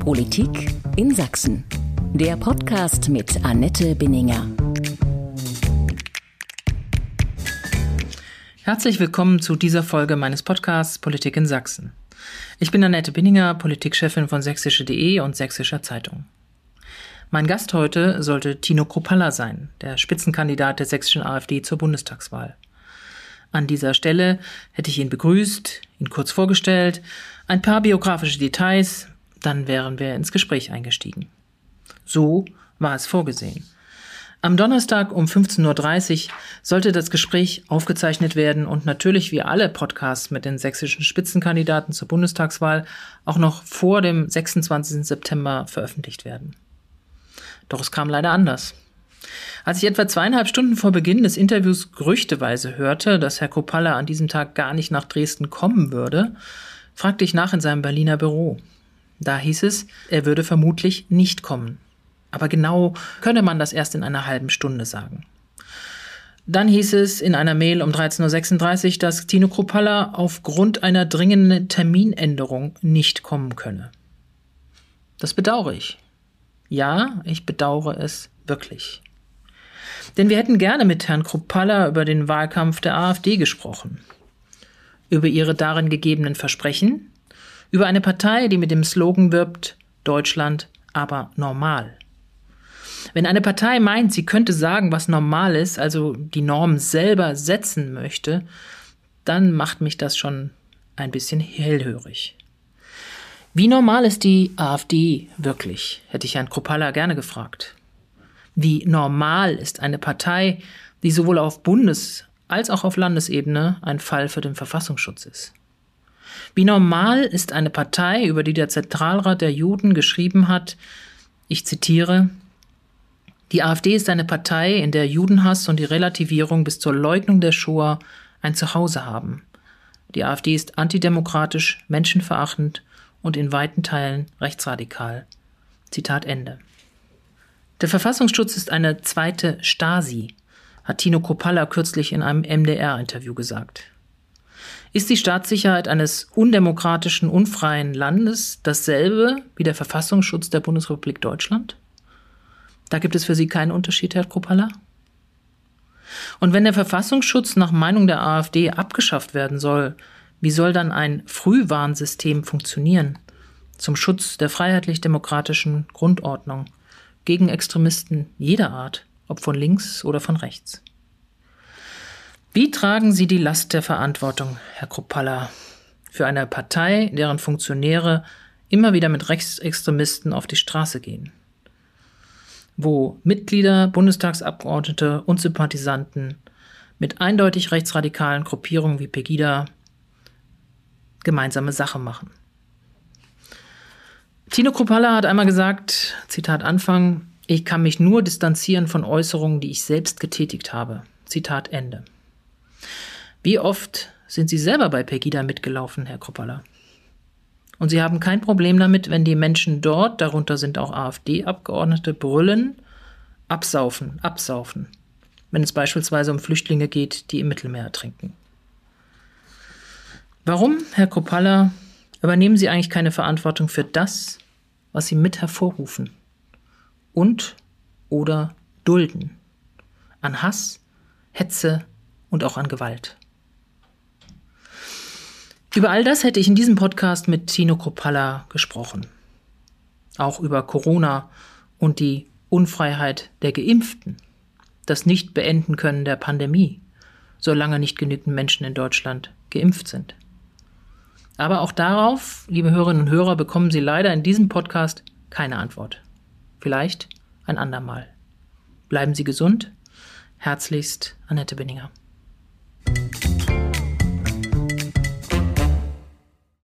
Politik in Sachsen. Der Podcast mit Annette Binninger. Herzlich willkommen zu dieser Folge meines Podcasts Politik in Sachsen. Ich bin Annette Binninger, Politikchefin von sächsische.de und Sächsischer Zeitung. Mein Gast heute sollte Tino Kropalla sein, der Spitzenkandidat der sächsischen AfD zur Bundestagswahl. An dieser Stelle hätte ich ihn begrüßt, ihn kurz vorgestellt, ein paar biografische Details, dann wären wir ins Gespräch eingestiegen. So war es vorgesehen. Am Donnerstag um 15.30 Uhr sollte das Gespräch aufgezeichnet werden und natürlich wie alle Podcasts mit den sächsischen Spitzenkandidaten zur Bundestagswahl auch noch vor dem 26. September veröffentlicht werden. Doch es kam leider anders. Als ich etwa zweieinhalb Stunden vor Beginn des Interviews gerüchteweise hörte, dass Herr Kopalla an diesem Tag gar nicht nach Dresden kommen würde, fragte ich nach in seinem Berliner Büro. Da hieß es, er würde vermutlich nicht kommen. Aber genau könne man das erst in einer halben Stunde sagen. Dann hieß es in einer Mail um 13.36 Uhr, dass Tino Kropalla aufgrund einer dringenden Terminänderung nicht kommen könne. Das bedauere ich. Ja, ich bedauere es wirklich. Denn wir hätten gerne mit Herrn Kropalla über den Wahlkampf der AfD gesprochen. Über ihre darin gegebenen Versprechen, über eine Partei, die mit dem Slogan wirbt, Deutschland aber normal. Wenn eine Partei meint, sie könnte sagen, was normal ist, also die Norm selber setzen möchte, dann macht mich das schon ein bisschen hellhörig. Wie normal ist die AfD wirklich? hätte ich Herrn Kropalla gerne gefragt. Wie normal ist eine Partei, die sowohl auf Bundes- als auch auf Landesebene ein Fall für den Verfassungsschutz ist? Wie normal ist eine Partei, über die der Zentralrat der Juden geschrieben hat, ich zitiere, die AfD ist eine Partei, in der Judenhass und die Relativierung bis zur Leugnung der Shoah ein Zuhause haben. Die AfD ist antidemokratisch, menschenverachtend und in weiten Teilen rechtsradikal. Zitat Ende. Der Verfassungsschutz ist eine zweite Stasi, hat Tino Kopalla kürzlich in einem MDR-Interview gesagt. Ist die Staatssicherheit eines undemokratischen, unfreien Landes dasselbe wie der Verfassungsschutz der Bundesrepublik Deutschland? Da gibt es für Sie keinen Unterschied, Herr Kropalla? Und wenn der Verfassungsschutz nach Meinung der AfD abgeschafft werden soll, wie soll dann ein Frühwarnsystem funktionieren zum Schutz der freiheitlich-demokratischen Grundordnung gegen Extremisten jeder Art, ob von links oder von rechts? Wie tragen Sie die Last der Verantwortung, Herr Kropalla, für eine Partei, deren Funktionäre immer wieder mit Rechtsextremisten auf die Straße gehen? wo Mitglieder, Bundestagsabgeordnete und Sympathisanten mit eindeutig rechtsradikalen Gruppierungen wie Pegida gemeinsame Sache machen. Tino Kropalla hat einmal gesagt, Zitat Anfang, ich kann mich nur distanzieren von Äußerungen, die ich selbst getätigt habe. Zitat Ende. Wie oft sind Sie selber bei Pegida mitgelaufen, Herr Kropalla? Und sie haben kein Problem damit, wenn die Menschen dort, darunter sind auch AfD-Abgeordnete, brüllen, absaufen, absaufen, wenn es beispielsweise um Flüchtlinge geht, die im Mittelmeer ertrinken. Warum, Herr Kopalla, übernehmen Sie eigentlich keine Verantwortung für das, was Sie mit hervorrufen und oder dulden an Hass, Hetze und auch an Gewalt? Über all das hätte ich in diesem Podcast mit Tino Kropalla gesprochen. Auch über Corona und die Unfreiheit der Geimpften, das Nicht-Beenden können der Pandemie, solange nicht genügend Menschen in Deutschland geimpft sind. Aber auch darauf, liebe Hörerinnen und Hörer, bekommen Sie leider in diesem Podcast keine Antwort. Vielleicht ein andermal. Bleiben Sie gesund. Herzlichst, Annette Binninger.